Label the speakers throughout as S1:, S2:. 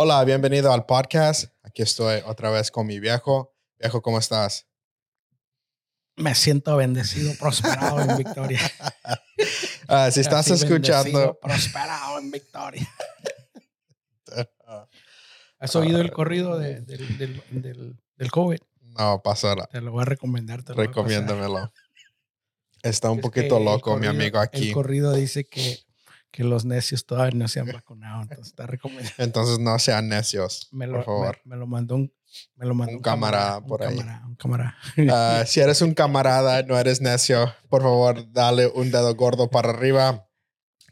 S1: Hola, bienvenido al podcast. Aquí estoy otra vez con mi viejo. Viejo, ¿cómo estás?
S2: Me siento bendecido, prosperado en victoria.
S1: Ah, si estás
S2: Así
S1: escuchando,
S2: prosperado en victoria. ¿Has oído el corrido de- del, del, del, del COVID?
S1: no, pasará.
S2: Te lo voy a recomendar. te lo.
S1: Recomiéndamelo. Está un
S2: Es
S1: poquito loco, mi
S2: corrido-
S1: amigo aquí.
S2: El corrido dice que, que los necios todavía no se han vacunado. Entonces está recomendado.
S1: Entonces no sean necios,
S2: Me lo,
S1: por favor.
S2: Me, me lo mandó un, me lo mandó
S1: Un camarada por
S2: un
S1: ahí.
S2: Camarada, un camarada.
S1: Ah, si eres un camarada, no eres necio, por favor, dale un dedo gordo para arriba.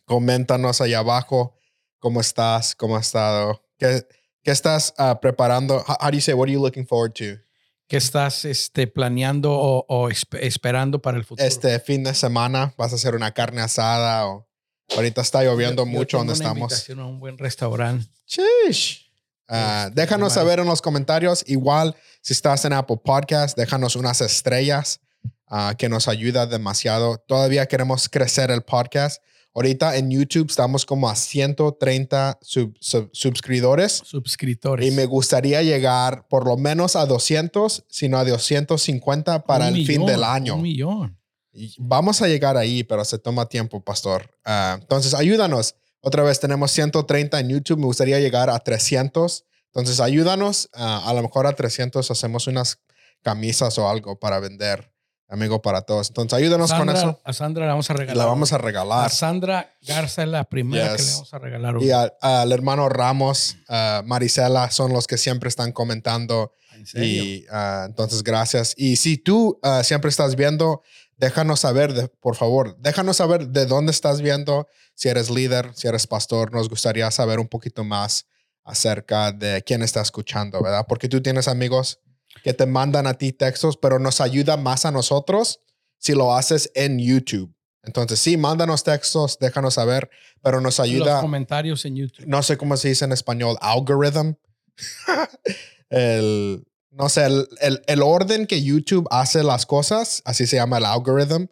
S1: Coméntanos allá abajo cómo estás, cómo has estado, qué, qué estás ah, preparando. How, how do you say, what are you looking forward to?
S2: ¿Qué estás este, planeando o, o esp- esperando para el futuro?
S1: Este fin de semana vas a hacer una carne asada o ahorita está lloviendo
S2: Yo-
S1: mucho donde
S2: una
S1: estamos.
S2: invitación a un buen restaurante.
S1: Chish. Ah,
S2: Este,
S1: déjanos saber en los comentarios. Igual, si estás en Apple Podcast, déjanos unas estrellas ah, que nos ayuda demasiado. Todavía queremos crecer el podcast. Ahorita en YouTube estamos como a 130 sub- sub- suscriptores
S2: Suscriptores.
S1: y me gustaría llegar por lo menos a 200, sino a 250 para
S2: Un
S1: el fin del año.
S2: Un millón.
S1: Y Vamos a llegar ahí, pero se toma tiempo, pastor. Ah, entonces, ayúdanos. Otra vez tenemos 130 en YouTube. Me gustaría llegar a 300. Entonces, ayúdanos. Ah, a lo mejor a 300 hacemos unas camisas o algo para vender, amigo, para todos. Entonces, ayúdanos
S2: Sandra,
S1: con eso.
S2: A Sandra le vamos a
S1: Y
S2: regalar.
S1: la vamos a
S2: A
S1: regalar.
S2: Sandra Garza es la primera que le vamos a regalar.
S1: Y
S2: una.
S1: a- al hermano Ramos, ah, Marisela, son los que siempre están comentando.
S2: ¿En serio?
S1: Y ah, entonces, gracias. Y si tú siempre estás viendo, déjanos saber, de- por favor, déjanos saber de dónde estás viendo, si eres líder, si eres pastor. Nos gustaría saber un poquito más acerca de quién está escuchando, ¿verdad? Porque tú tienes amigos que te mandan a ti textos, pero nos ayuda más a nosotros si lo haces en YouTube. Entonces, sí, mándanos textos, déjanos saber, pero nos
S2: Los
S1: ayuda
S2: comentarios en YouTube.
S1: no sé cómo se dice en español, algorithm. el, no sé, el, el- el orden que YouTube hace las cosas, así se llama el algorithm.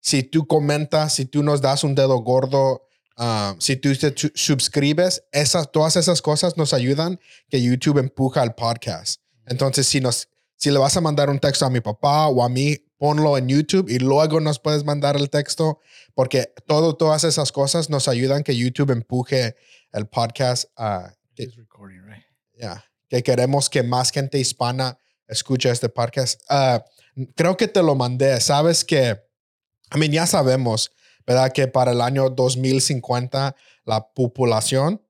S1: Si tú comentas, si tú nos das un dedo gordo, um, si tú te su- suscribes, esas, todas esas cosas nos ayudan que YouTube empuja el podcast. Entonces, si, nos, si le vas a mandar un texto a mi papá o a mí, ponlo en YouTube y luego nos puedes mandar el texto, porque todo, todas esas cosas nos ayudan que YouTube empuje el podcast a
S2: recording, right?
S1: ya, que queremos que más gente hispana escuche este podcast. Ah, creo que te lo mandé. Sabes que, I mean, ya sabemos, ¿verdad? Que para el año 2050 la población,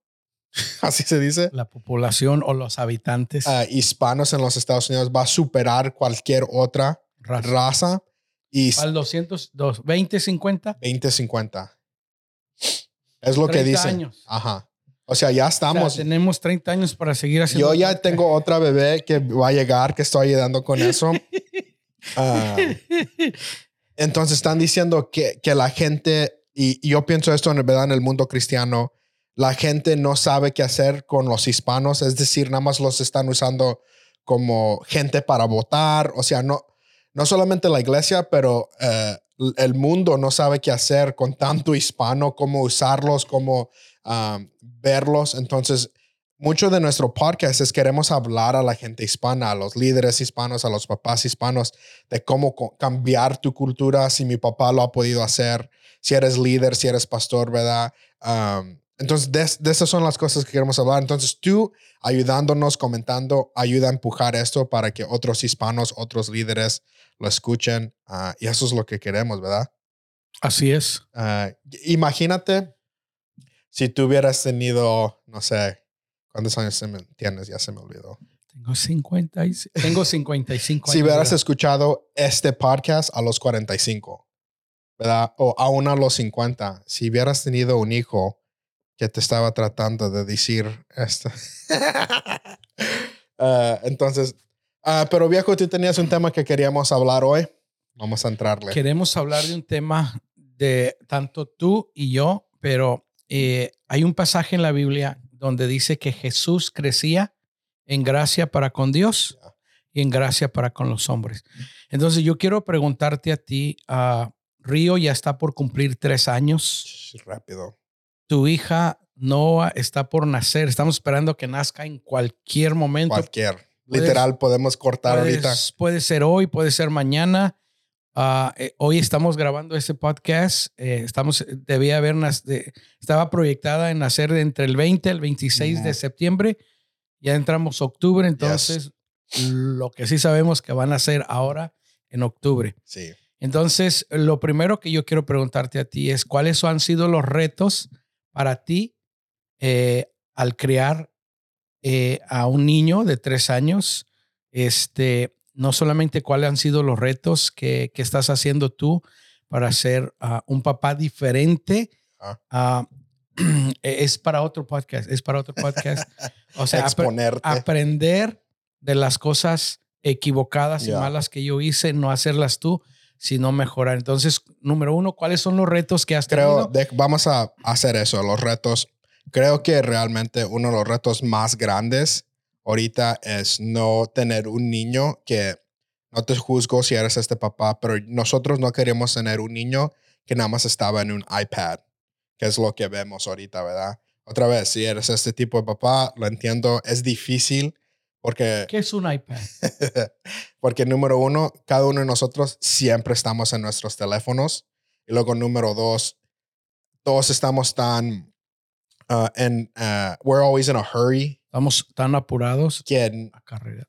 S1: así se dice,
S2: La población o los habitantes.
S1: ah, hispanos en los Estados Unidos va a superar cualquier otra
S2: raza.
S1: raza y
S2: Al 200, dos- 20, 50.
S1: 2050. Es lo que
S2: 30
S1: dicen.
S2: años.
S1: Ajá. O sea, ya estamos.
S2: O sea, tenemos 30 años para seguir haciendo.
S1: Yo ya tengo otra bebé que va a llegar, que estoy ayudando con eso. Ah, entonces están diciendo que, que la gente, y, y yo pienso esto en verdad en el mundo cristiano, la gente no sabe qué hacer con los hispanos, es decir, nada más los están usando como gente para votar, o sea, no, no solamente la iglesia, pero eh, el mundo no sabe qué hacer con tanto hispano, cómo usarlos, cómo ah, verlos. Entonces, mucho de nuestro podcast es queremos hablar a la gente hispana, a los líderes hispanos, a los papás hispanos, de cómo cambiar tu cultura, si mi papá lo ha podido hacer, si eres líder, si eres pastor, ¿verdad? Um, entonces, de, de esas son las cosas que queremos hablar. Entonces, tú ayudándonos, comentando, ayuda a empujar esto para que otros hispanos, otros líderes lo escuchen. ah, y eso es lo que queremos, ¿verdad?
S2: Así es.
S1: Ah, imagínate si tú hubieras tenido, no sé, ¿cuántos años tienes? Ya se me olvidó.
S2: Tengo 50 y- tengo 55
S1: Si
S2: años.
S1: hubieras
S2: ¿verdad?
S1: escuchado este podcast a los 45, ¿verdad? O aún a los 50, si hubieras tenido un hijo que te estaba tratando de decir esto. Ah, entonces, ah, pero viejo, tú tenías un tema que queríamos hablar hoy. Vamos a entrarle.
S2: Queremos hablar de un tema de tanto tú y yo, pero eh, hay un pasaje en la Biblia donde dice que Jesús crecía en gracia para con Dios y en gracia para con los hombres. Entonces yo quiero preguntarte a ti, ah, Río ya está por cumplir tres años.
S1: Rápido.
S2: tu hija Noah está por nacer. Estamos esperando que nazca en cualquier momento.
S1: Cualquier. Literal, podemos cortar ahorita.
S2: Puede ser hoy, puede ser mañana. Ah, eh, hoy estamos grabando este podcast. Eh, estamos, debía haber, de, estaba proyectada en nacer entre el 20 y el 26 de septiembre. Ya entramos octubre, entonces lo que sí sabemos que van a hacer ahora en octubre.
S1: Sí.
S2: Entonces, lo primero que yo quiero preguntarte a ti es cuáles han sido los retos para ti eh, al criar eh, a un niño de tres años. Este, no solamente cuáles han sido los retos que, que estás haciendo tú para ser ah, un papá diferente. Ah. Ah, es para otro podcast, es para otro podcast. O sea, aprender de las cosas equivocadas y malas que yo hice, no hacerlas tú, sino mejorar. Entonces, número uno, ¿cuáles son los retos que has
S1: tenido? Creo, vamos a hacer eso, los retos. Creo que realmente uno de los retos más grandes ahorita es no tener un niño que no te juzgo si eres este papá, pero nosotros no queremos tener un niño que nada más estaba en un iPad, que es lo que vemos ahorita, ¿verdad? Otra vez, si eres este tipo de papá, lo entiendo, es difícil porque...
S2: ¿Qué es un iPad?
S1: porque número uno, cada uno de nosotros siempre estamos en nuestros teléfonos. Y luego número dos, todos estamos tan... Uh, en, uh, we're always in a hurry.
S2: Estamos tan apurados.
S1: Que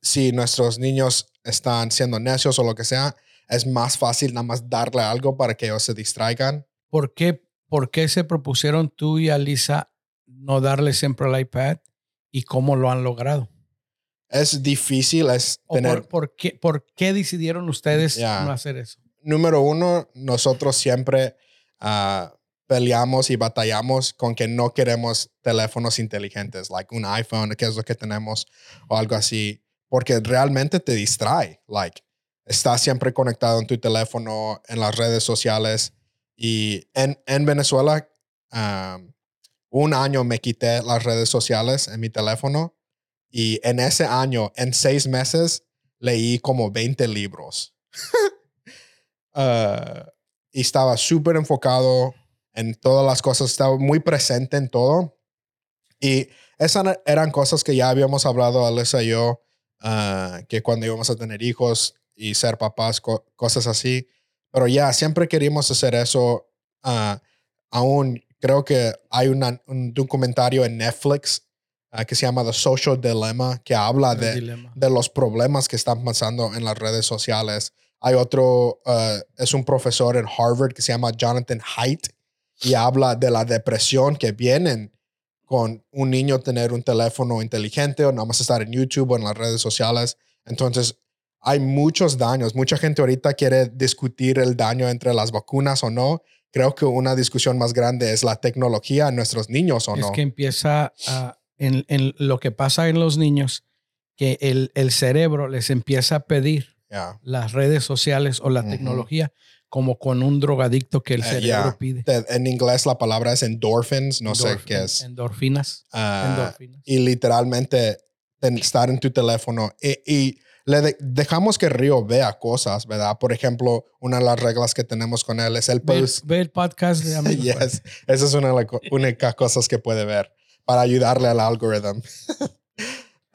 S1: si nuestros niños están siendo necios o lo que sea, es más fácil nada más darle algo para que ellos se distraigan.
S2: ¿Por qué, por qué se propusieron tú y Alisa no darle siempre el iPad y cómo lo han logrado?
S1: es difícil es tener...
S2: Por, qué, ¿Por qué decidieron ustedes no hacer eso?
S1: Número uno, nosotros siempre ah, peleamos y batallamos con que no queremos teléfonos inteligentes, like un iPhone, que es lo que tenemos, o algo así, porque realmente te distrae. Like, estás siempre conectado en tu teléfono, en las redes sociales. Y en, en Venezuela, ah, un año me quité las redes sociales en mi teléfono y en ese año, en seis meses, leí como 20 libros. Ah, y estaba súper enfocado en todas las cosas, estaba muy presente en todo. Y esas eran cosas que ya habíamos hablado, Alessa y yo, ah, que cuando íbamos a tener hijos y ser papás, cosas así. Pero ya, siempre queríamos hacer eso. Uh, aún creo que hay un documentario en Netflix Ah, que se llama The Social Dilemma, que habla de, de, los problemas que están pasando en las redes sociales. Hay otro, ah, es un profesor en Harvard que se llama Jonathan Haidt y habla de la depresión que vienen con un niño tener un teléfono inteligente o nada más estar en YouTube o en las redes sociales. Entonces, hay muchos daños. Mucha gente ahorita quiere discutir el daño entre las vacunas o no. Creo que una discusión más grande es la tecnología en nuestros niños o no.
S2: Es que empieza a en, lo que pasa en los niños, que el, el cerebro les empieza a pedir las redes sociales o la tecnología como con un drogadicto que el eh, cerebro pide.
S1: En inglés la palabra es endorphins, no sé qué es.
S2: Endorfinas.
S1: Ah, endorfinas. Y literalmente estar en tu teléfono y, le dejamos que Río vea cosas, ¿verdad? Por ejemplo, una de las reglas que tenemos con él es el
S2: post. Ve, el podcast de amigos.
S1: yes. Esa es una de las únicas cosas que puede ver para ayudarle al algoritmo.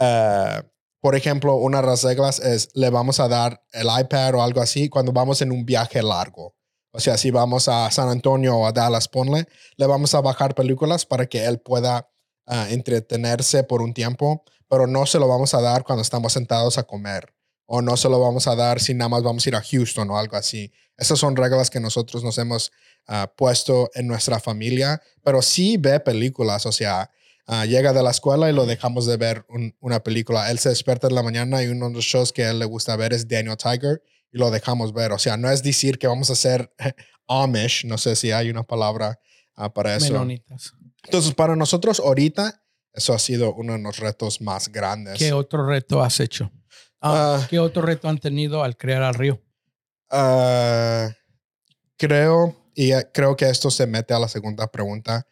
S1: Eh, por ejemplo, una de las reglas es le vamos a dar el iPad o algo así cuando vamos en un viaje largo. O sea, si vamos a San Antonio o a Dallas, ponle, le vamos a bajar películas para que él pueda eh, entretenerse por un tiempo, pero no se lo vamos a dar cuando estamos sentados a comer. O no se lo vamos a dar si nada más vamos a ir a Houston o algo así. Esas son reglas que nosotros nos hemos eh, puesto en nuestra familia, pero sí ve películas, o sea, Ah, llega de la escuela y lo dejamos de ver una película. Él se despierta en la mañana y uno de los shows que a él le gusta ver es Daniel Tiger y lo dejamos ver. O sea, no es decir que vamos a ser Amish, no sé si hay una palabra ah, para eso.
S2: Menonitas.
S1: Entonces, para nosotros ahorita, eso ha sido uno de los retos más grandes.
S2: ¿Qué otro reto has hecho? Ah, ¿Qué otro reto han tenido al crear al río?
S1: creo, y creo que esto se mete a la segunda pregunta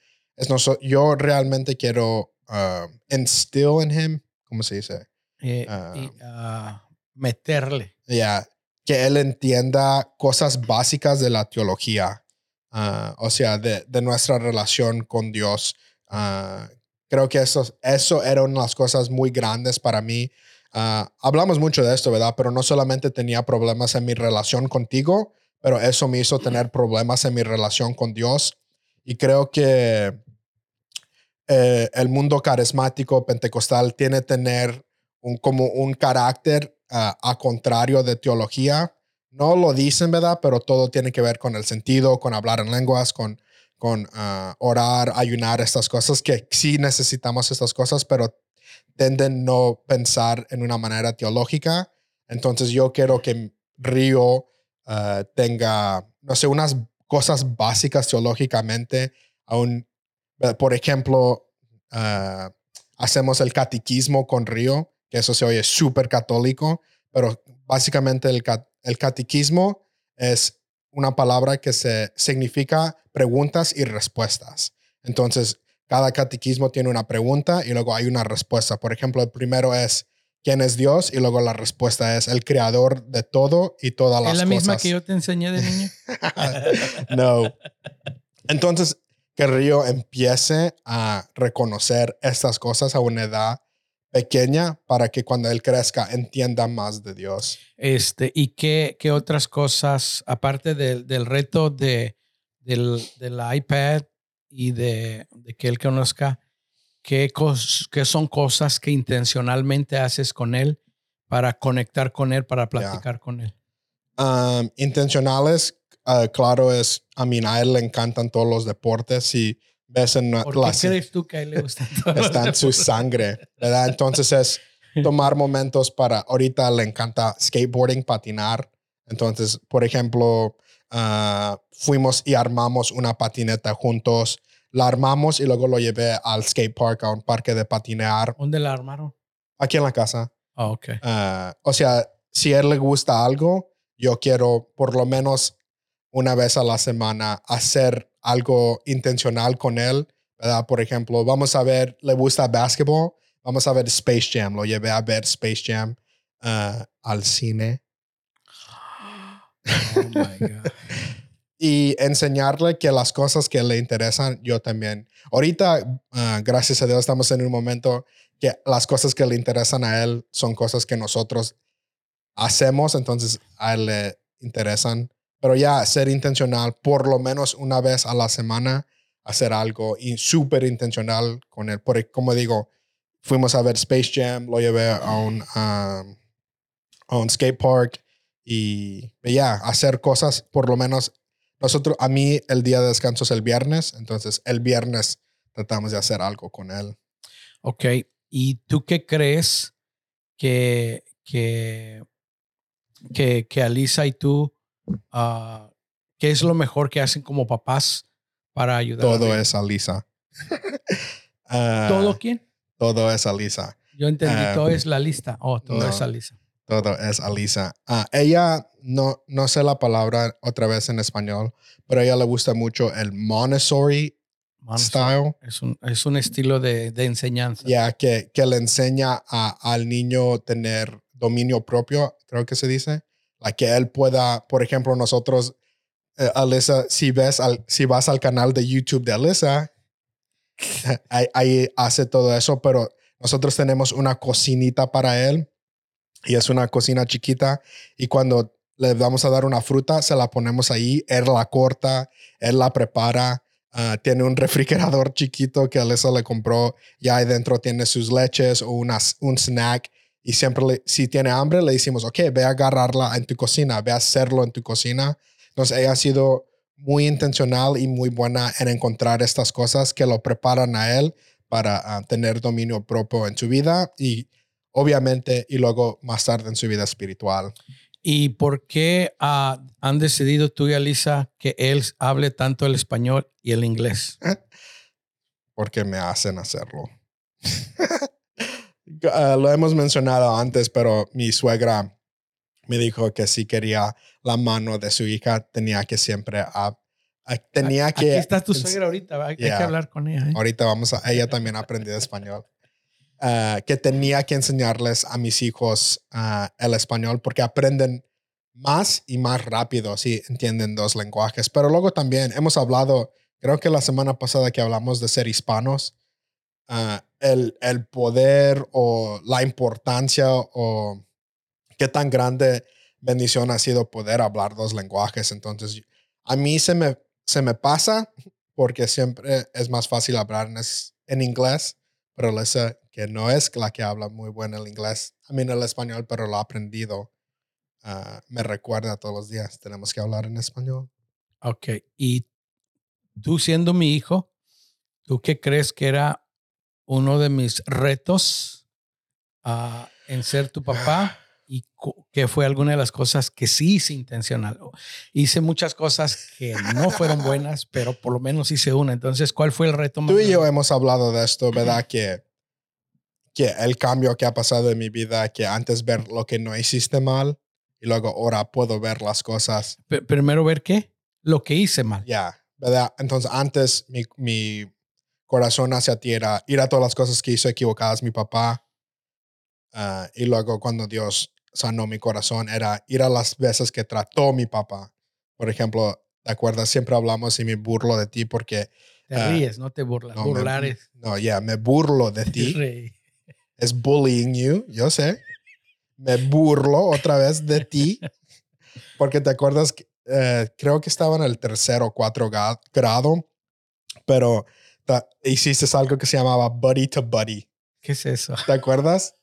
S1: yo realmente quiero uh, instill in him, ¿cómo se dice?
S2: Eh, y, ah, meterle.
S1: Ya, que él entienda cosas básicas de la teología. ah, o sea, de, de, nuestra relación con Dios. Uh, creo que eso, eso era una de las cosas muy grandes para mí. hablamos mucho de esto, ¿verdad? Pero no solamente tenía problemas en mi relación contigo, pero eso me hizo tener problemas en mi relación con Dios. Y creo que eh, el mundo carismático pentecostal tiene tener un, como un carácter a contrario de teología. No lo dicen, ¿verdad? Pero todo tiene que ver con el sentido, con hablar en lenguas, con, con ah, orar, ayunar, estas cosas, que sí necesitamos estas cosas, pero tienden no pensar en una manera teológica. Entonces yo quiero que Río ah, tenga, no sé, unas cosas básicas teológicamente. Aún, por ejemplo, ah, hacemos el catequismo con Río que eso se oye súper católico, pero básicamente el, el catequismo es una palabra que se significa preguntas y respuestas. Entonces, cada catequismo tiene una pregunta y luego hay una respuesta. Por ejemplo, el primero es ¿quién es Dios? Y luego la respuesta es el creador de todo y todas las cosas.
S2: ¿Es la misma que yo te enseñé de niño?
S1: no. Entonces, que Río empiece a reconocer estas cosas a una edad pequeña para que cuando él crezca entienda más de Dios.
S2: Este, ¿Y qué, qué otras cosas, aparte del, del reto de, del, del, iPad y de, de, que él conozca, qué, qué son cosas que intencionalmente haces con él para conectar con él, para platicar con él?
S1: Um, intencionales, uh, claro, es, a mí a él le encantan todos los deportes y ves en
S2: ¿Por qué crees tú que a él le gusta
S1: Está en su sangre, ¿verdad? Entonces es tomar momentos para, ahorita le encanta skateboarding, patinar. Entonces, por ejemplo, ah, fuimos y armamos una patineta juntos. La armamos y luego lo llevé al skate park, a un parque de patinear.
S2: ¿Dónde la armaron?
S1: Aquí en la casa.
S2: Ah, ok.
S1: Ah, o sea, si a él le gusta algo, yo quiero por lo menos una vez a la semana hacer algo intencional con él, ¿verdad? Por ejemplo, vamos a ver, le gusta básquetbol, vamos a ver Space Jam, lo llevé a ver Space Jam uh, al cine. Oh my God. y enseñarle que las cosas que le interesan, yo también. Ahorita, uh, gracias a Dios, estamos en un momento que las cosas que le interesan a él son cosas que nosotros hacemos, entonces a él le interesan pero ya ser intencional, por lo menos una vez a la semana, hacer algo y súper intencional con él. Porque, como digo, fuimos a ver Space Jam, lo llevé a un, a un skate park y ya, hacer cosas, por lo menos nosotros, a mí el día de descanso es el viernes, entonces el viernes tratamos de hacer algo con él.
S2: Ok, ¿y tú qué crees que, que, que, que Alisa y tú uh, ¿qué es lo mejor que hacen como papás para ayudar?
S1: Todo es Alisa.
S2: uh, ¿Todo quién?
S1: Todo es Alisa.
S2: Yo entendí, todo es la lista. Oh, todo es Alisa.
S1: Todo es Alisa. Ella, no, no sé la palabra otra vez en español, pero a ella le gusta mucho el Montessori, style.
S2: Es un, es un estilo de, de enseñanza.
S1: Ya, que, que le enseña a, al niño tener dominio propio, creo que se dice la que él pueda, por ejemplo, nosotros, eh, Alyssa, si ves, al, si vas al canal de YouTube de Alyssa, ahí, hace todo eso, pero nosotros tenemos una cocinita para él y es una cocina chiquita y cuando le vamos a dar una fruta, se la ponemos ahí, él la corta, él la prepara. Ah, tiene un refrigerador chiquito que Alyssa le compró. Ya ahí dentro tiene sus leches o unas, un snack y siempre, si tiene hambre, le decimos, ok, ve a agarrarla en tu cocina, ve a hacerlo en tu cocina. Entonces, ella ha sido muy intencional y muy buena en encontrar estas cosas que lo preparan a él para ah, tener dominio propio en su vida y obviamente y luego más tarde en su vida espiritual.
S2: ¿Y por qué ah, han decidido tú y Alisa que él hable tanto el español y el inglés?
S1: Porque me hacen hacerlo. Ah, lo hemos mencionado antes, pero mi suegra me dijo que si quería la mano de su hija, tenía que siempre tenía que.
S2: Aquí está tu suegra ahorita, hay, que hablar con ella. ¿eh?
S1: Ahorita vamos a. Ella también ha aprendido español. Ah, que tenía que enseñarles a mis hijos ah, el español porque aprenden más y más rápido si entienden dos lenguajes. Pero luego también hemos hablado, creo que la semana pasada que hablamos de ser hispanos, ah, el, el poder o la importancia o qué tan grande bendición ha sido poder hablar dos lenguajes. Entonces, a mí se me, se me pasa porque siempre es más fácil hablar en, en inglés, pero esa que no es la que habla muy bueno el inglés, a mí el español, pero lo ha aprendido Ah, me recuerda todos los días, tenemos que hablar en español.
S2: Ok, y tú siendo mi hijo, ¿tú qué crees que era uno de mis retos uh, en ser tu papá? ¿Y qué fue alguna de las cosas que sí hice intencional? Hice muchas cosas que no fueron buenas, pero por lo menos hice una. Entonces, ¿cuál fue el reto
S1: más? Tú y yo hemos hablado de esto, ¿verdad? que, que el cambio que ha pasado en mi vida, que antes ver lo que no hiciste mal, y luego ahora puedo ver las cosas.
S2: primero ver qué? Lo que hice mal.
S1: Ya, ¿verdad? Entonces antes mi, mi, corazón hacia ti era ir a todas las cosas que hizo equivocadas mi papá. Ah, y luego cuando Dios sanó mi corazón era ir a las veces que trató mi papá. Por ejemplo, ¿te acuerdas? Siempre hablamos y me burlo de ti porque...
S2: Te ah, ríes, no te burlas. No, Burlar es...
S1: No, ya, me burlo de ti. es bullying you, yo sé me burlo otra vez de ti, porque te acuerdas, eh, creo que estaba en el tercero o cuarto grado, pero hiciste algo que se llamaba buddy to buddy.
S2: ¿Qué es eso?
S1: ¿Te acuerdas?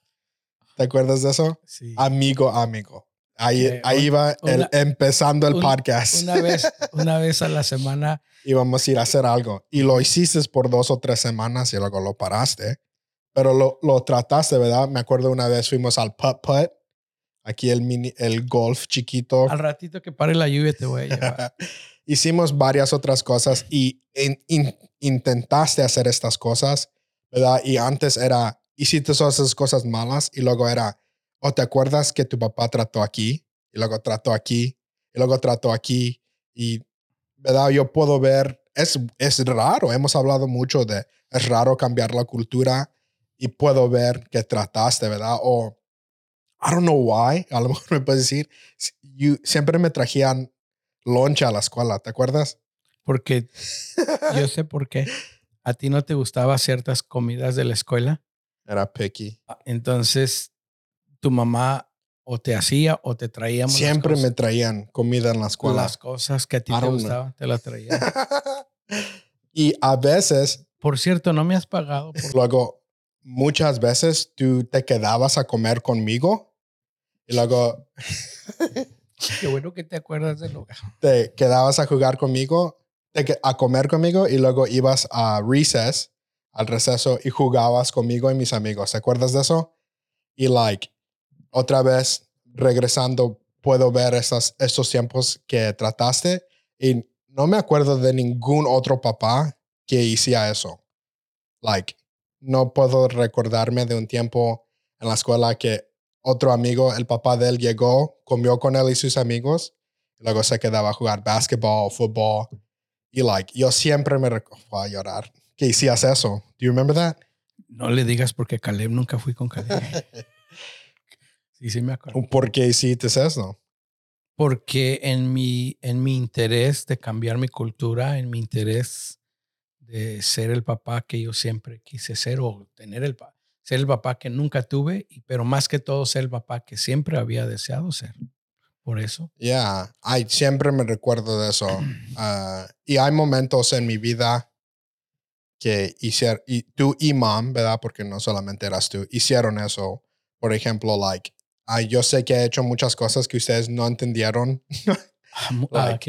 S1: ¿Te acuerdas de eso?
S2: Sí.
S1: Amigo, amigo. Ahí, ahí va empezando el podcast.
S2: Una vez, una vez a la semana.
S1: Íbamos a ir a hacer algo. Y lo hiciste por dos o tres semanas y luego lo paraste pero lo, lo trataste, ¿verdad? Me acuerdo una vez fuimos al putt putt, aquí el, mini, el golf chiquito.
S2: Al ratito que pare la lluvia te voy a llevar.
S1: Hicimos varias otras cosas y intentaste hacer estas cosas, ¿verdad? Y antes era, hiciste todas esas cosas malas y luego era, ¿o te acuerdas que tu papá trató aquí? Y luego trató aquí, y luego trató aquí. Y, ¿verdad? Yo puedo ver, es, es raro, hemos hablado mucho de, es raro cambiar la cultura y puedo ver que trataste, ¿verdad? O, I don't know why, a lo mejor me puedes decir, siempre me trajían loncha a la escuela, ¿te acuerdas?
S2: Porque yo sé por qué. ¿A ti no te gustaban ciertas comidas de la escuela?
S1: Era picky.
S2: Ah, entonces, tu mamá o te hacía o te traía.
S1: Siempre me traían comida en la escuela.
S2: Las cosas que a ti te gustaban, te las traían.
S1: y a veces.
S2: Por cierto, no me has pagado.
S1: Por... Luego, muchas veces tú te quedabas a comer conmigo y luego...
S2: Qué bueno que te acuerdas de lugar.
S1: Te quedabas a jugar conmigo, a comer conmigo y luego ibas a recess, al receso y jugabas conmigo y mis amigos. ¿Te acuerdas de eso? Y like, otra vez regresando, puedo ver esas, esos tiempos que trataste y no me acuerdo de ningún otro papá que hiciera eso. Like, no puedo recordarme de un tiempo en la escuela que otro amigo, el papá de él llegó, comió con él y sus amigos, y luego se quedaba a jugar basketball, fútbol. Y like, yo siempre me recuerdo a llorar que hicías eso. Do you remember that?
S2: No le digas porque Caleb nunca fui con Caleb. sí, sí me acuerdo.
S1: ¿Por qué hiciste eso?
S2: Porque en mi, en mi interés de cambiar mi cultura, en mi interés de ser el papá que yo siempre quise ser o tener el ser el papá que nunca tuve, pero más que todo ser el papá que siempre había deseado ser. Por eso.
S1: Ya, yeah, siempre me recuerdo de eso. Ah, y hay momentos en mi vida que hicieron, y tú y mom, ¿verdad? Porque no solamente eras tú, hicieron eso. Por ejemplo, like, yo sé que he hecho muchas cosas que ustedes no entendieron.
S2: Ah, ah,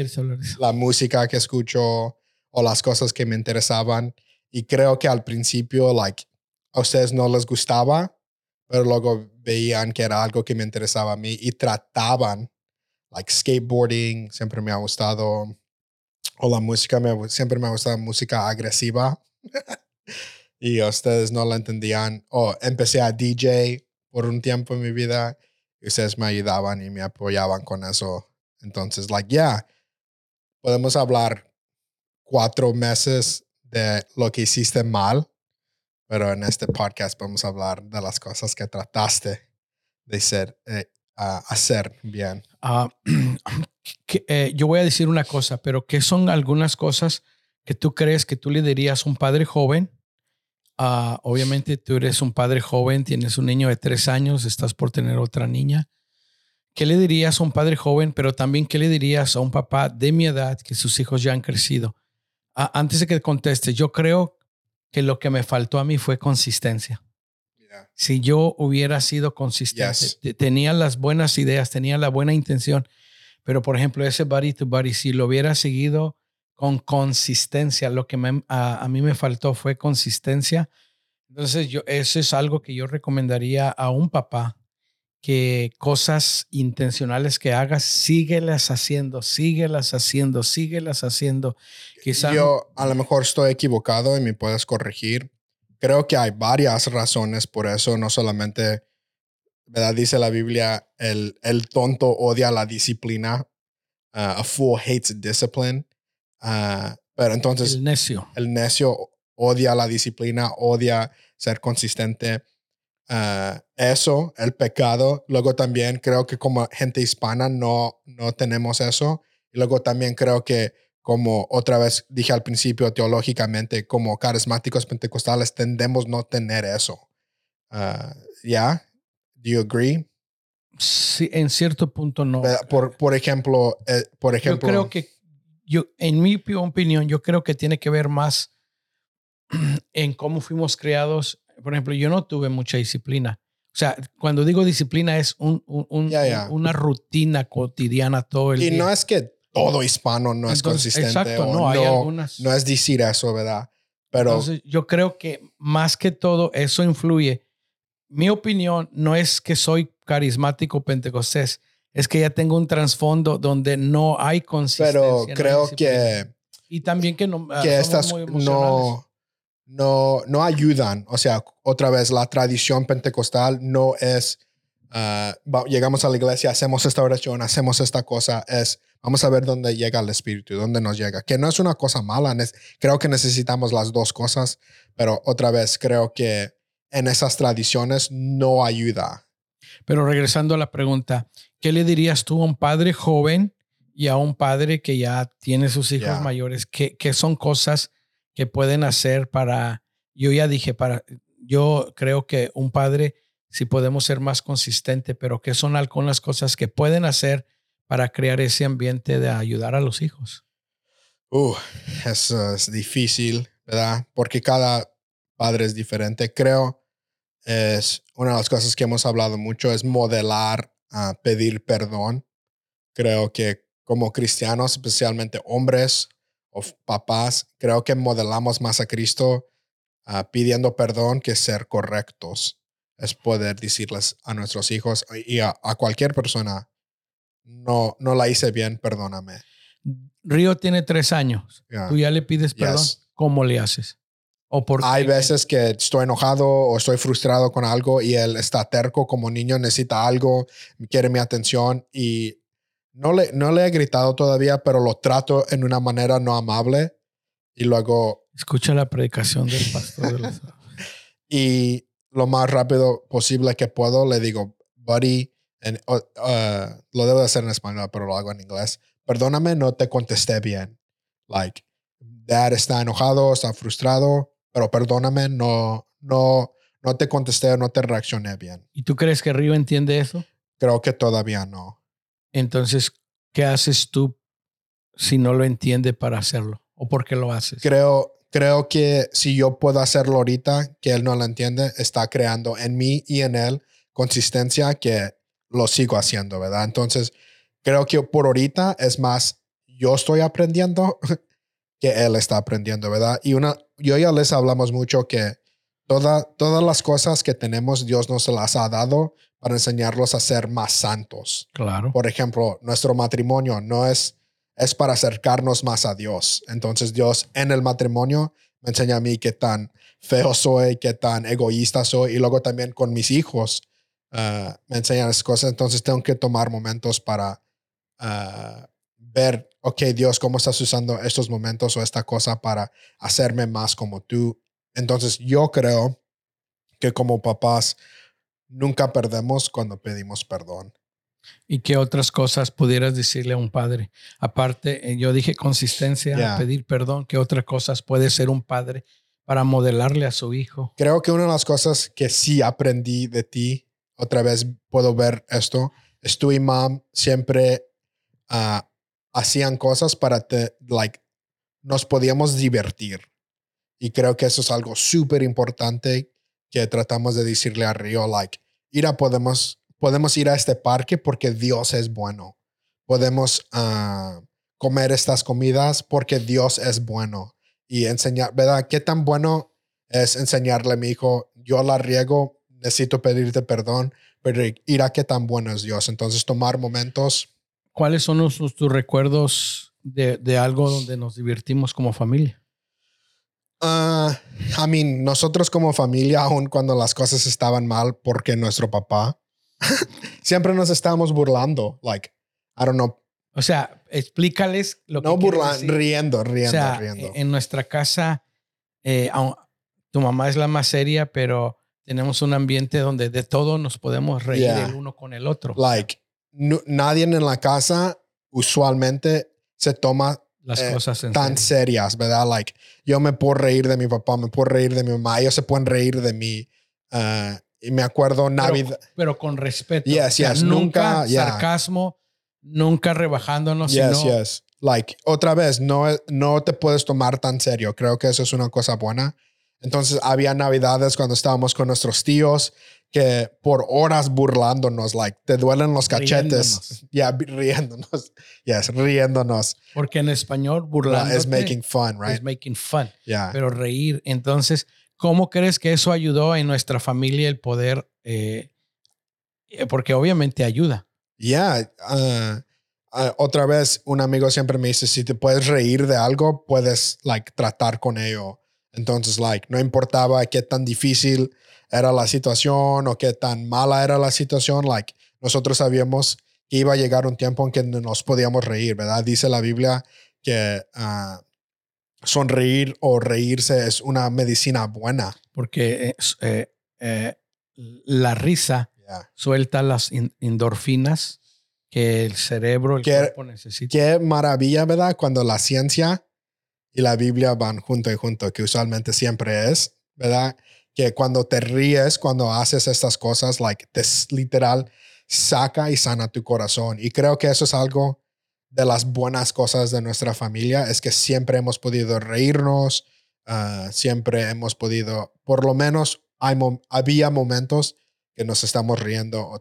S1: la música que escucho, o las cosas que me interesaban. Y creo que al principio, like, a ustedes no les gustaba, pero luego veían que era algo que me interesaba a mí y trataban, like skateboarding, siempre me ha gustado, o la música, me, siempre me ha gustado música agresiva. y ustedes no la entendían. O empecé a DJ por un tiempo en mi vida y ustedes me ayudaban y me apoyaban con eso. Entonces, like, yeah, podemos hablar cuatro meses de lo que hiciste mal, pero en este podcast vamos a hablar de las cosas que trataste de ser, eh, ah, hacer bien.
S2: Ah, que, eh, yo voy a decir una cosa, pero ¿qué son algunas cosas que tú crees que tú le dirías a un padre joven? Ah, obviamente tú eres un padre joven, tienes un niño de tres años, estás por tener otra niña. ¿Qué le dirías a un padre joven, pero también qué le dirías a un papá de mi edad que sus hijos ya han crecido? Ah, antes de que conteste, yo creo que lo que me faltó a mí fue consistencia. Si yo hubiera sido consistente, tenía las buenas ideas, tenía la buena intención, pero por ejemplo, ese body to body, si lo hubiera seguido con consistencia, lo que a, mí me faltó fue consistencia. Entonces, yo, eso es algo que yo recomendaría a un papá que cosas intencionales que hagas, síguelas haciendo, síguelas haciendo, síguelas haciendo.
S1: Quizá, Yo a lo mejor estoy equivocado y me puedes corregir. Creo que hay varias razones por eso, no solamente, ¿verdad? Dice la Biblia, el, el tonto odia la disciplina. Uh, a fool hates discipline. Uh, pero entonces...
S2: El necio.
S1: El necio odia la disciplina, odia ser consistente. Ah, eso, el pecado. Luego también creo que como gente hispana no, no tenemos eso. Y luego también creo que como otra vez dije al principio teológicamente, como carismáticos pentecostales tendemos no tener eso. Ah, ¿Ya? ¿Do you agree?
S2: Sí, en cierto punto no.
S1: Por, por ejemplo, eh, por ejemplo.
S2: Yo creo que, yo, en mi opinión, yo creo que tiene que ver más en cómo fuimos creados por ejemplo, yo no tuve mucha disciplina. O sea, cuando digo disciplina es un, una rutina cotidiana todo el
S1: y
S2: día.
S1: Y no es que todo hispano no es consistente. Exacto, no, hay algunas. No es decir eso, ¿verdad? Pero. Entonces,
S2: yo creo que más que todo eso influye. Mi opinión no es que soy carismático pentecostés, es que ya tengo un trasfondo donde no hay consistencia.
S1: Pero creo que.
S2: Y también que no.
S1: Que estas no no, no ayudan. O sea, otra vez, la tradición pentecostal no es, ah, llegamos a la iglesia, hacemos esta oración, hacemos esta cosa, es, vamos a ver dónde llega el Espíritu, dónde nos llega, que no es una cosa mala, creo que necesitamos las dos cosas, pero otra vez, creo que en esas tradiciones no ayuda.
S2: Pero regresando a la pregunta, ¿qué le dirías tú a un padre joven y a un padre que ya tiene sus hijos mayores? ¿Qué, ¿Qué son cosas? Que pueden hacer para, yo ya dije, para, yo creo que un padre, si podemos ser más consistente, pero que son algunas cosas que pueden hacer para crear ese ambiente de ayudar a los hijos?
S1: Uh, eso es difícil, ¿verdad? Porque cada padre es diferente. Creo es una de las cosas que hemos hablado mucho es modelar, a pedir perdón. Creo que como cristianos, especialmente hombres, o papás, creo que modelamos más a Cristo ah, pidiendo perdón que ser correctos. Es poder decirles a nuestros hijos y a, cualquier persona, no, no la hice bien, perdóname.
S2: Río tiene tres años. Tú ya le pides perdón. ¿Cómo le haces? ¿O por
S1: Hay veces que estoy enojado o estoy frustrado con algo y él está terco como niño, necesita algo, quiere mi atención y no le, no le he gritado todavía, pero lo trato en una manera no amable. Y luego.
S2: Escucha la predicación del pastor. De
S1: y lo más rápido posible que puedo, le digo, buddy, uh, lo debo hacer en español, pero lo hago en inglés. Perdóname, no te contesté bien. Like, dad está enojado, está frustrado, pero perdóname, no, no, no te contesté, no te reaccioné bien.
S2: ¿Y tú crees que Río entiende eso?
S1: Creo que todavía no.
S2: Entonces, ¿qué haces tú si no lo entiende para hacerlo? ¿O por qué lo haces?
S1: Creo, creo que si yo puedo hacerlo ahorita, que él no lo entiende, está creando en mí y en él consistencia que lo sigo haciendo, ¿verdad? Entonces, creo que por ahorita es más, yo estoy aprendiendo que él está aprendiendo, ¿verdad? Y una, yo ya les hablamos mucho que toda, todas las cosas que tenemos, Dios nos las ha dado para enseñarlos a ser más santos.
S2: Claro.
S1: Por ejemplo, nuestro matrimonio no es, es para acercarnos más a Dios. Entonces Dios en el matrimonio me enseña a mí qué tan feo soy, qué tan egoísta soy. Y luego también con mis hijos uh, me enseñan esas cosas. Entonces tengo que tomar momentos para uh, ver, ok, Dios, ¿cómo estás usando estos momentos o esta cosa para hacerme más como tú? Entonces yo creo que como papás nunca perdemos cuando pedimos perdón.
S2: ¿Y qué otras cosas pudieras decirle a un padre? Aparte, eh, yo dije consistencia,
S1: Yeah.
S2: pedir perdón. ¿Qué otras cosas puede ser un padre para modelarle a su hijo?
S1: Creo que una de las cosas que sí aprendí de ti, otra vez puedo ver esto, es tu y siempre ah, hacían cosas para te, like, nos podíamos divertir. Y creo que eso es algo súper importante que tratamos de decirle a Río, like, ir a podemos, podemos ir a este parque porque Dios es bueno. Podemos ah, comer estas comidas porque Dios es bueno. Y enseñar, ¿verdad? ¿Qué tan bueno es enseñarle a mi hijo, yo la riego, necesito pedirte perdón, pero ir a qué tan bueno es Dios. Entonces tomar momentos.
S2: ¿Cuáles son los- tus recuerdos de, de algo donde nos divertimos como familia?
S1: Ah I mean, nosotros como familia, aun cuando las cosas estaban mal, porque nuestro papá, siempre nos estábamos burlando. Like, I don't know,
S2: O sea, explícales lo
S1: no
S2: que quieres
S1: burlando, riendo, riendo,
S2: o sea,
S1: riendo.
S2: en nuestra casa, eh, tu mamá es la más seria, pero tenemos un ambiente donde de todo nos podemos reír
S1: Yeah.
S2: el uno con el otro.
S1: like, nadie en la casa usualmente se toma
S2: Las
S1: eh,
S2: cosas en
S1: tan
S2: serio.
S1: serias, ¿verdad? Like, yo me puedo reír de mi papá, me puedo reír de mi mamá, ellos se pueden reír de mí. ah, y me acuerdo Navidad.
S2: pero con respeto.
S1: Yes,
S2: O sea,
S1: yes,
S2: nunca
S1: nunca, yeah.
S2: sarcasmo, nunca rebajándonos,
S1: Yes,
S2: sino
S1: yes. Like, otra vez, no, no te puedes tomar tan serio. Creo que eso es una cosa buena. Entonces, había navidades cuando estábamos con nuestros tíos que por horas burlándonos, like, te duelen los cachetes. Ya, riéndonos. Yes, riéndonos.
S2: porque en español burlando
S1: es making fun, right?
S2: es making fun,
S1: Yeah.
S2: pero reír. Entonces, ¿cómo crees que eso ayudó en nuestra familia el poder? eh, eh, porque obviamente ayuda.
S1: Yeah. uh, uh, otra vez, un amigo siempre me dice, si te puedes reír de algo, puedes, like, tratar con ello. Entonces, like, no importaba qué tan difícil era la situación o qué tan mala era la situación, like, nosotros sabíamos que iba a llegar un tiempo en que nos podíamos reír, ¿verdad? Dice la Biblia que uh, sonreír o reírse es una medicina buena.
S2: porque eh, eh, la risa
S1: Yeah.
S2: suelta las in- endorfinas que el cerebro, el
S1: ¿Qué-
S2: cuerpo necesita.
S1: Qué maravilla, ¿verdad? Cuando la ciencia y la Biblia van junto y junto, que usualmente siempre es, ¿verdad? Que cuando te ríes, cuando haces estas cosas, like, te literal saca y sana tu corazón. Y creo que eso es algo de las buenas cosas de nuestra familia, es que siempre hemos podido reírnos, ah, siempre hemos podido, por lo menos hay mom- había momentos que nos estamos riendo o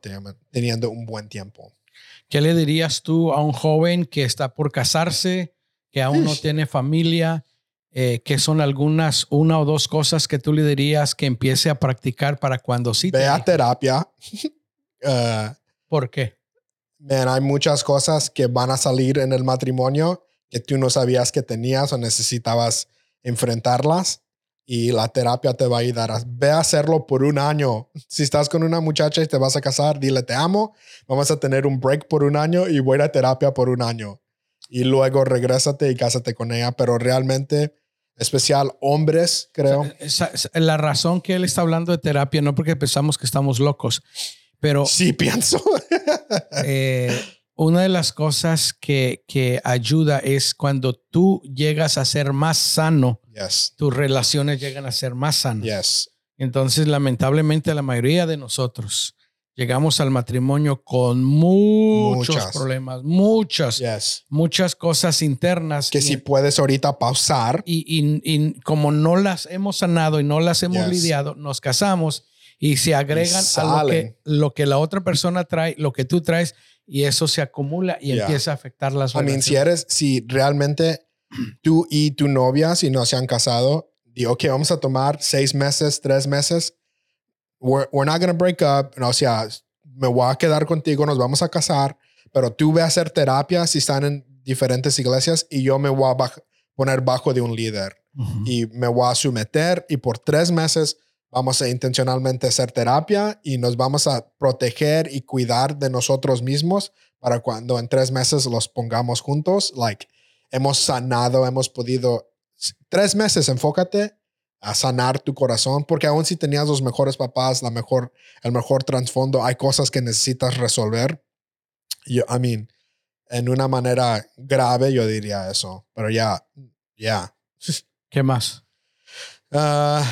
S1: teniendo un buen tiempo.
S2: ¿Qué le dirías tú a un joven que está por casarse, que aún no tiene familia? Eh, ¿Qué son algunas, una o dos cosas que tú le dirías que empiece a practicar para cuando sí?
S1: Ve a
S2: tenga-
S1: terapia. Ah,
S2: ¿Por qué?
S1: Man, hay muchas cosas que van a salir en el matrimonio que tú no sabías que tenías o necesitabas enfrentarlas y la terapia te va a ayudar. a- Ve a hacerlo por un año. Si estás con una muchacha y te vas a casar, dile te amo, vamos a tener un break por un año y voy a a terapia por un año. Y luego regrésate y cásate con ella, pero realmente especial hombres, creo.
S2: Esa- esa- la razón que él está hablando de terapia, no porque pensamos que estamos locos, pero
S1: Sí, pienso.
S2: eh, una de las cosas que, que ayuda es cuando tú llegas a ser más sano,
S1: yes.
S2: tus relaciones llegan a ser más sanas.
S1: Yes.
S2: Entonces, lamentablemente, la mayoría de nosotros llegamos al matrimonio con muchos
S1: Muchas.
S2: problemas, muchas,
S1: Yes.
S2: muchas cosas internas.
S1: Que
S2: y,
S1: si puedes ahorita pausar.
S2: y, y- y como no las hemos sanado y no las hemos
S1: Yes.
S2: lidiado, nos casamos y se agregan a lo que, lo que la otra persona trae, lo que tú traes, y eso se acumula y
S1: Yeah.
S2: empieza a afectar las
S1: I mean, si eres, si realmente tú y tu novia, si no se han casado, digo, ok, vamos a tomar seis meses, tres meses. We're, we're not going to break up. No, o sea, me voy a quedar contigo, nos vamos a casar, pero tú ve a hacer terapia si están en diferentes iglesias y yo me voy a baj- poner bajo de un líder. Y me voy a someter y por tres meses vamos a intencionalmente hacer terapia y nos vamos a proteger y cuidar de nosotros mismos para cuando en tres meses los pongamos juntos, like hemos sanado, hemos podido, tres meses, enfócate a sanar tu corazón, porque aún si tenías los mejores papás, la mejor, el mejor trasfondo, hay cosas que necesitas resolver Yo, I mean, en una manera grave yo diría eso, pero ya, ya.
S2: ¿Qué más?
S1: Ah,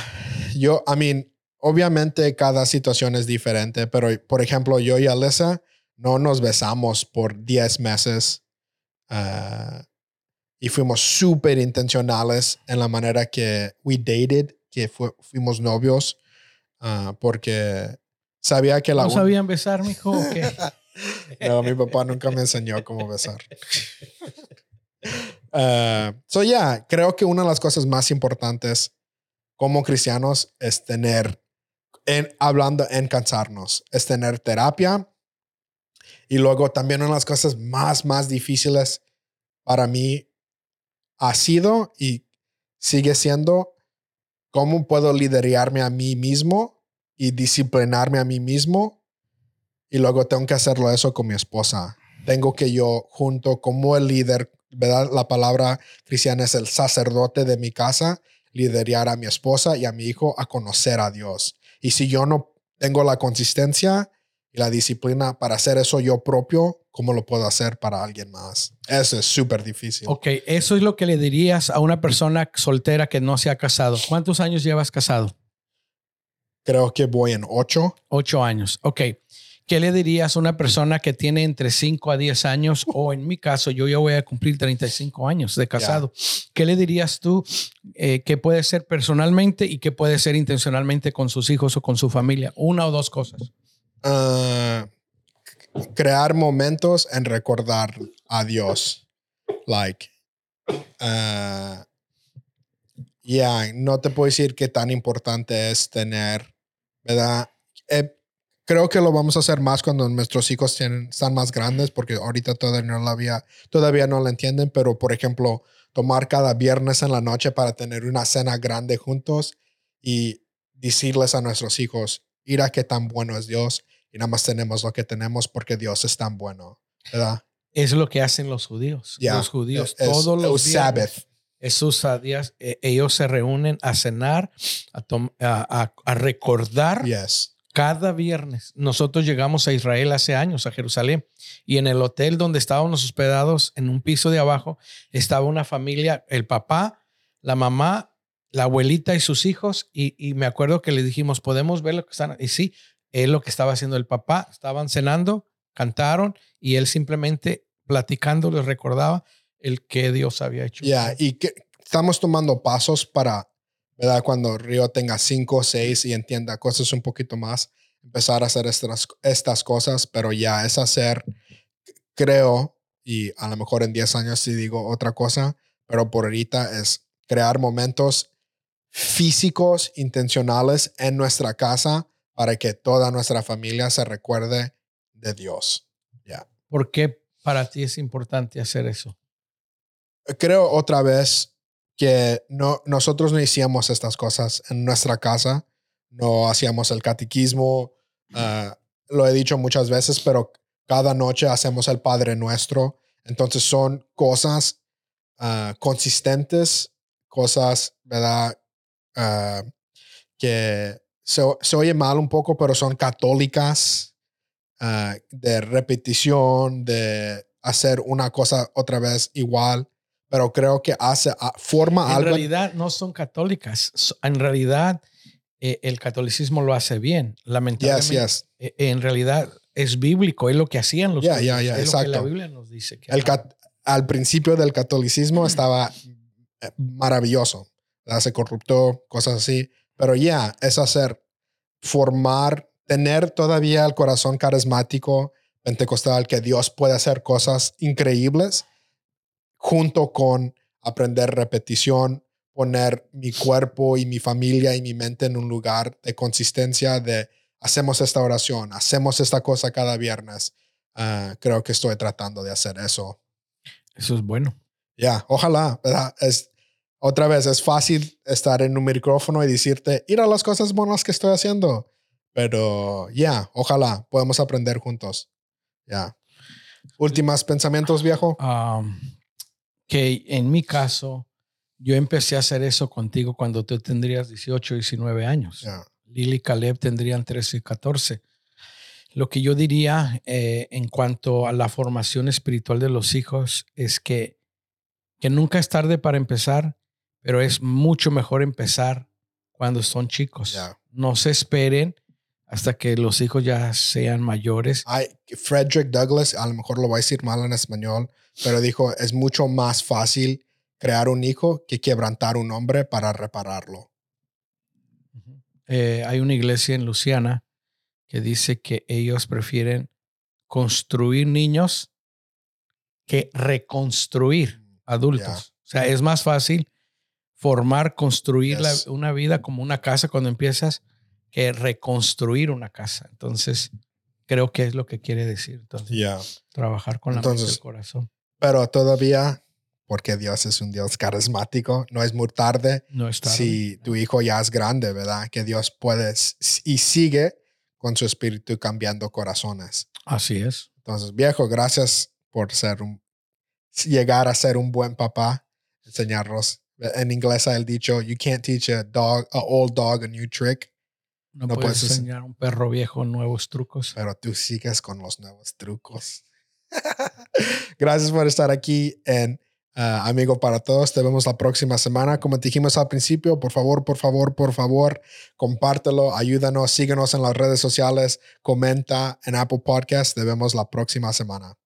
S1: yo, I mean, obviamente cada situación es diferente, pero por ejemplo, yo y Alyssa no nos besamos por 10 meses ah, y fuimos súper intencionales en la manera que we dated, que fuimos novios, ah, porque sabía que la...
S2: ¿No sabían besar, mijo? ¿o qué?
S1: no, mi papá nunca me enseñó cómo besar. Uh, so, yeah, creo que una de las cosas más importantes como cristianos es tener, en, hablando en cansarnos, es tener terapia. Y luego también una de las cosas más, más difíciles para mí ha sido y sigue siendo cómo puedo liderarme a mí mismo y disciplinarme a mí mismo. Y luego tengo que hacerlo eso con mi esposa. Tengo que yo, junto como el líder, ¿verdad? La palabra cristiana es el sacerdote de mi casa, liderar a mi esposa y a mi hijo a conocer a Dios. Y si yo no tengo la consistencia y la disciplina para hacer eso yo propio, ¿cómo lo puedo hacer para alguien más? Eso es súper difícil.
S2: Ok, eso es lo que le dirías a una persona soltera que no se ha casado. ¿Cuántos años llevas casado?
S1: Creo que voy en ocho.
S2: Ocho años. Ok. ¿Qué le dirías a una persona que tiene entre 5 a 10 años o en mi caso yo ya voy a cumplir 35 años de casado? ¿Qué le dirías tú eh, que puede ser personalmente y qué puede ser intencionalmente con sus hijos o con su familia? Una o dos cosas.
S1: Ah, crear momentos en recordar a Dios. Like, uh, yeah, no te puedo decir qué tan importante es tener, ¿verdad? Eh, creo que lo vamos a hacer más cuando nuestros hijos tienen, están más grandes, porque ahorita todavía no, todavía no lo entienden, pero por ejemplo, tomar cada viernes en la noche para tener una cena grande juntos y decirles a nuestros hijos, mira qué tan bueno es Dios y nada más tenemos lo que tenemos porque Dios es tan bueno, ¿verdad?
S2: Es lo que hacen los judíos. Los judíos todos los días. Esos días eh, ellos se reúnen a cenar, a, a, recordar
S1: yes
S2: cada viernes. Nosotros llegamos a Israel hace años, a Jerusalén, y en el hotel donde estábamos hospedados, en un piso de abajo, estaba una familia, el papá, la mamá, la abuelita y sus hijos, y, me acuerdo que le dijimos, ¿podemos ver lo que están? Y sí, es lo que estaba haciendo el papá, estaban cenando, cantaron, y él simplemente platicando les recordaba el que Dios había hecho.
S1: Ya, y que estamos tomando pasos para ¿verdad? Cuando Río tenga cinco o seis y entienda cosas un poquito más, empezar a hacer estas, estas cosas, pero ya es hacer, creo, y a lo mejor en 10 años si digo otra cosa, pero por ahorita es crear momentos físicos, intencionales en nuestra casa para que toda nuestra familia se recuerde de Dios. Ya.
S2: ¿Por qué para ti es importante hacer eso?
S1: Creo otra vez que no, nosotros no hacíamos estas cosas en nuestra casa, no hacíamos el catequismo, ah, lo he dicho muchas veces, pero cada noche hacemos el Padre Nuestro, entonces son cosas ah, consistentes, cosas, ¿verdad? Ah, que se, se, oye mal un poco, pero son católicas, de repetición, de hacer una cosa otra vez igual pero creo que hace, ah, forma
S2: en
S1: algo.
S2: En realidad no son católicas. En realidad eh, el catolicismo lo hace bien. Lamentablemente, eh, en realidad es bíblico, es lo que hacían los
S1: yeah, yeah, yeah, exacto.
S2: la Biblia nos dice. Que
S1: el al principio del catolicismo estaba eh, maravilloso. Se corruptó, cosas así. Pero ya, es hacer, formar, tener todavía el corazón carismático pentecostal, que Dios puede hacer cosas increíbles junto con aprender repetición, poner mi cuerpo y mi familia y mi mente en un lugar de consistencia de hacemos esta oración, hacemos esta cosa cada viernes. Ah, creo que estoy tratando de hacer eso.
S2: Eso es bueno.
S1: Ya, ojalá, ¿verdad? Es, otra vez, es fácil estar en un micrófono y decirte, a las cosas buenas que estoy haciendo. Pero ya, ojalá podemos aprender juntos. Ya. Últimos pensamientos, viejo.
S2: Um, que en mi caso, yo empecé a hacer eso contigo cuando tú tendrías 18, 19 años. Lili y Caleb tendrían 13 y 14. Lo que yo diría eh, en cuanto a la formación espiritual de los hijos es que, que nunca es tarde para empezar, pero es mucho mejor empezar cuando son chicos. No se esperen hasta que los hijos ya sean mayores.
S1: Hay, Frederick Douglass, a lo mejor lo voy a decir mal en español, pero dijo, es mucho más fácil crear un hijo que quebrantar un hombre para repararlo.
S2: Eh, hay una iglesia en Luciana que dice que ellos prefieren construir niños que reconstruir adultos.
S1: Ya.
S2: O sea, es más fácil formar, construir la- una vida como una casa cuando empiezas que reconstruir una casa. Entonces, creo que es lo que quiere decir. Entonces, trabajar con la mente
S1: Entonces,
S2: el corazón.
S1: Pero todavía, porque Dios es un Dios carismático, no es muy tarde
S2: No es tarde.
S1: si tu hijo ya es grande, ¿verdad? Que Dios puede y sigue con su espíritu cambiando corazones.
S2: Así es.
S1: Entonces, viejo, gracias por ser un, llegar a ser un buen papá, enseñarnos. En inglés hay el dicho, you can't teach a dog, a old dog a new trick,
S2: No,
S1: No
S2: puedes
S1: puedes-
S2: enseñar a un perro viejo nuevos trucos.
S1: pero tú sigues con los nuevos trucos. gracias por estar aquí en ah, Amigo para Todos. Te vemos la próxima semana. Como te dijimos al principio, por favor, por favor, por favor, compártelo, ayúdanos, síguenos en las redes sociales, comenta en Apple Podcast. Te vemos la próxima semana.